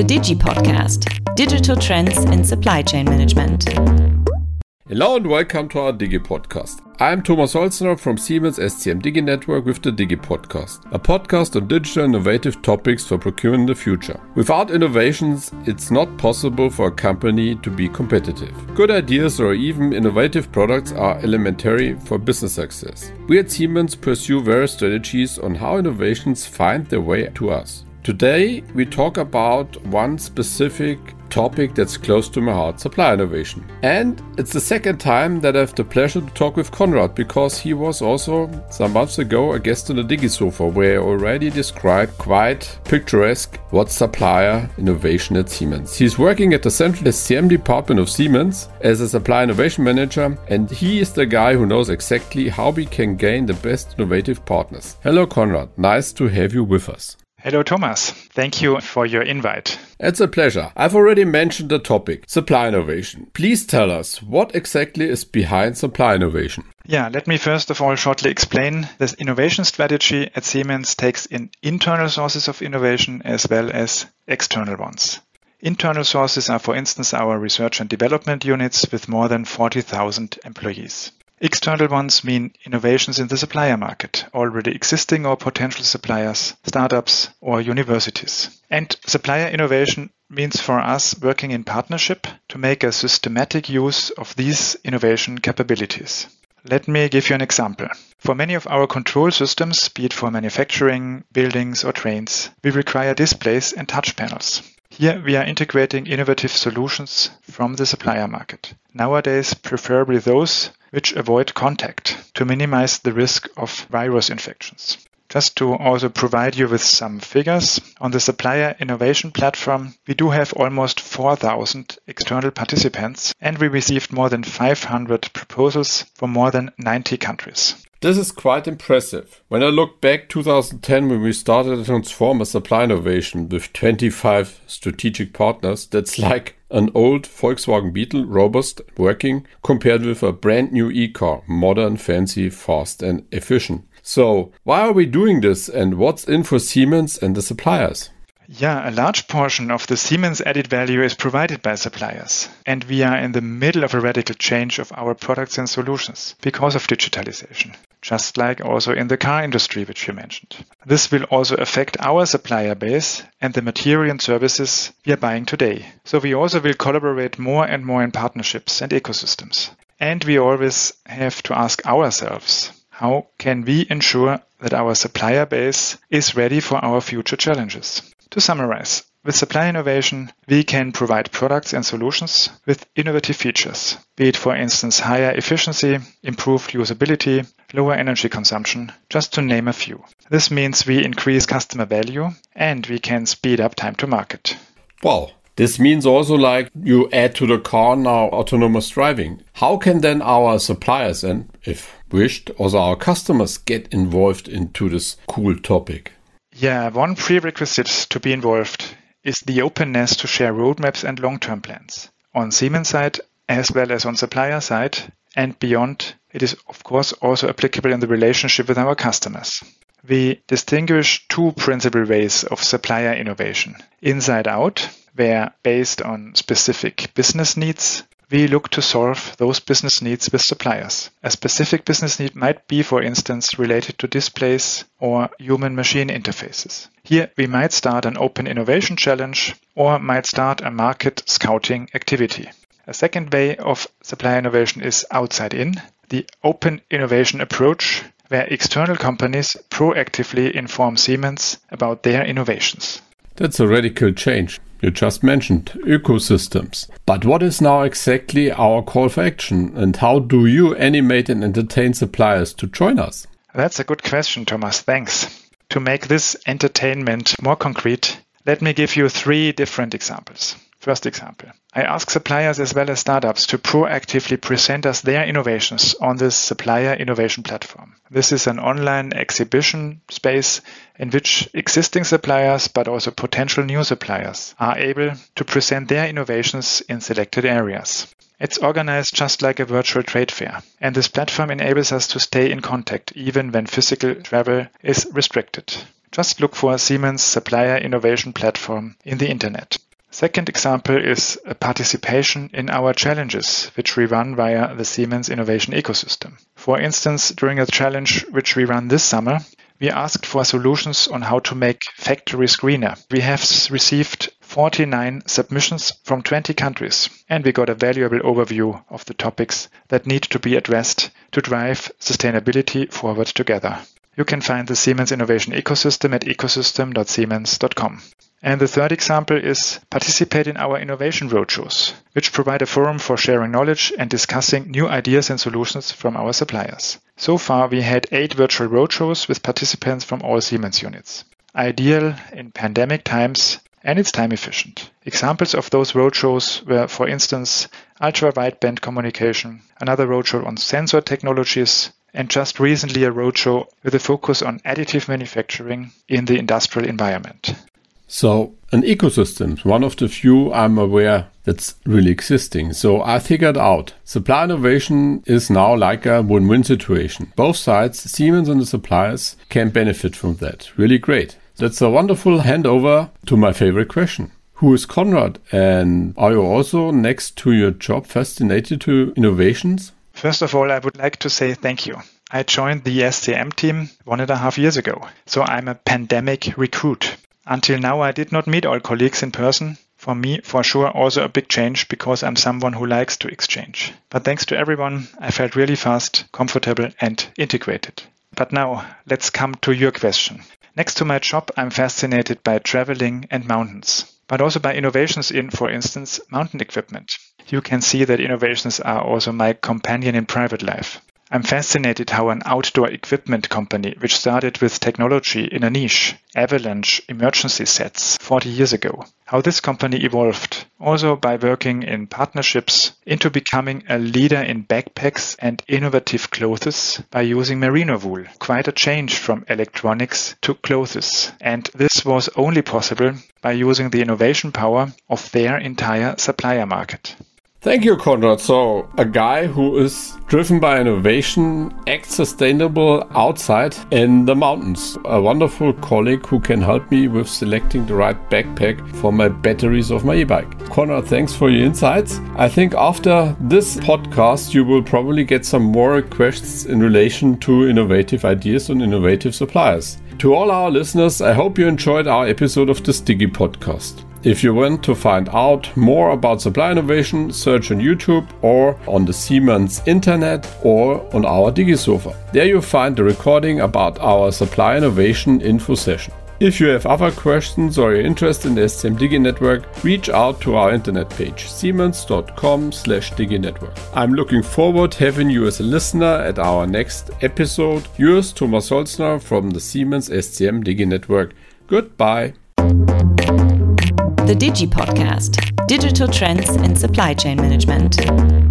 the Digi Podcast Digital Trends in Supply Chain Management. Hello and welcome to our Digi Podcast. I'm Thomas Holzner from Siemens SCM Digi Network with the Digi Podcast, a podcast on digital innovative topics for procuring the future. Without innovations, it's not possible for a company to be competitive. Good ideas or even innovative products are elementary for business success. We at Siemens pursue various strategies on how innovations find their way to us. Today, we talk about one specific topic that's close to my heart supply innovation. And it's the second time that I have the pleasure to talk with Konrad because he was also some months ago a guest on the DigiSofa where I already described quite picturesque what supplier innovation at Siemens. He's working at the central SCM department of Siemens as a supply innovation manager and he is the guy who knows exactly how we can gain the best innovative partners. Hello Konrad, nice to have you with us. Hello, Thomas. Thank you for your invite. It's a pleasure. I've already mentioned the topic supply innovation. Please tell us what exactly is behind supply innovation. Yeah, let me first of all shortly explain this innovation strategy at Siemens takes in internal sources of innovation as well as external ones. Internal sources are, for instance, our research and development units with more than 40,000 employees. External ones mean innovations in the supplier market, already existing or potential suppliers, startups, or universities. And supplier innovation means for us working in partnership to make a systematic use of these innovation capabilities. Let me give you an example. For many of our control systems, be it for manufacturing, buildings, or trains, we require displays and touch panels. Here we are integrating innovative solutions from the supplier market. Nowadays, preferably those which avoid contact to minimize the risk of virus infections. Just to also provide you with some figures, on the supplier innovation platform, we do have almost 4,000 external participants and we received more than 500 proposals from more than 90 countries. This is quite impressive. When I look back 2010 when we started to transform a supply innovation with 25 strategic partners, that's like an old Volkswagen Beetle, robust, working, compared with a brand new e-car, modern, fancy, fast and efficient. So why are we doing this and what's in for Siemens and the suppliers? Yeah, a large portion of the Siemens added value is provided by suppliers. And we are in the middle of a radical change of our products and solutions because of digitalization, just like also in the car industry, which you mentioned. This will also affect our supplier base and the material and services we are buying today. So we also will collaborate more and more in partnerships and ecosystems. And we always have to ask ourselves, how can we ensure that our supplier base is ready for our future challenges? To summarize, with supply innovation, we can provide products and solutions with innovative features, be it for instance higher efficiency, improved usability, lower energy consumption, just to name a few. This means we increase customer value and we can speed up time to market. Wow. This means also like you add to the car now autonomous driving. How can then our suppliers and if wished also our customers get involved into this cool topic? Yeah, one prerequisite to be involved is the openness to share roadmaps and long-term plans. On Siemens side, as well as on supplier side, and beyond, it is of course also applicable in the relationship with our customers. We distinguish two principal ways of supplier innovation. Inside out, where based on specific business needs, we look to solve those business needs with suppliers. A specific business need might be, for instance, related to displays or human machine interfaces. Here, we might start an open innovation challenge or might start a market scouting activity. A second way of supply innovation is outside in, the open innovation approach, where external companies proactively inform Siemens about their innovations. That's a radical change. You just mentioned ecosystems. But what is now exactly our call for action and how do you animate and entertain suppliers to join us? That's a good question, Thomas. Thanks. To make this entertainment more concrete, let me give you three different examples. First example. I ask suppliers as well as startups to proactively present us their innovations on this supplier innovation platform. This is an online exhibition space in which existing suppliers, but also potential new suppliers, are able to present their innovations in selected areas. It's organized just like a virtual trade fair, and this platform enables us to stay in contact even when physical travel is restricted. Just look for Siemens Supplier Innovation Platform in the internet. Second example is a participation in our challenges, which we run via the Siemens Innovation Ecosystem. For instance, during a challenge which we run this summer, we asked for solutions on how to make factories greener. We have received 49 submissions from 20 countries, and we got a valuable overview of the topics that need to be addressed to drive sustainability forward together. You can find the Siemens Innovation Ecosystem at ecosystem.siemens.com. And the third example is participate in our innovation roadshows, which provide a forum for sharing knowledge and discussing new ideas and solutions from our suppliers. So far, we had eight virtual roadshows with participants from all Siemens units. Ideal in pandemic times and it's time efficient. Examples of those roadshows were, for instance, ultra wideband communication, another roadshow on sensor technologies, and just recently a roadshow with a focus on additive manufacturing in the industrial environment. So, an ecosystem, one of the few I'm aware that's really existing. So, I figured out supply innovation is now like a win win situation. Both sides, Siemens and the suppliers, can benefit from that. Really great. That's a wonderful handover to my favorite question. Who is Konrad? And are you also, next to your job, fascinated to innovations? First of all, I would like to say thank you. I joined the SCM team one and a half years ago, so I'm a pandemic recruit. Until now, I did not meet all colleagues in person. For me, for sure, also a big change because I'm someone who likes to exchange. But thanks to everyone, I felt really fast, comfortable, and integrated. But now, let's come to your question. Next to my job, I'm fascinated by traveling and mountains, but also by innovations in, for instance, mountain equipment. You can see that innovations are also my companion in private life. I'm fascinated how an outdoor equipment company, which started with technology in a niche, avalanche emergency sets 40 years ago, how this company evolved, also by working in partnerships into becoming a leader in backpacks and innovative clothes by using merino wool. Quite a change from electronics to clothes. And this was only possible by using the innovation power of their entire supplier market. Thank you, Konrad. So, a guy who is driven by innovation, acts sustainable outside in the mountains. A wonderful colleague who can help me with selecting the right backpack for my batteries of my e-bike. Konrad, thanks for your insights. I think after this podcast, you will probably get some more requests in relation to innovative ideas and innovative suppliers. To all our listeners, I hope you enjoyed our episode of the Digi podcast. If you want to find out more about supply innovation, search on YouTube or on the Siemens internet or on our DigiSofa. There you'll find the recording about our supply innovation info session. If you have other questions or you're interested in the Digi network, reach out to our internet page siemens.com slash diginetwork. I'm looking forward having you as a listener at our next episode. Yours Thomas Holzner from the Siemens Digi network. Goodbye. The Digi Podcast Digital Trends in Supply Chain Management.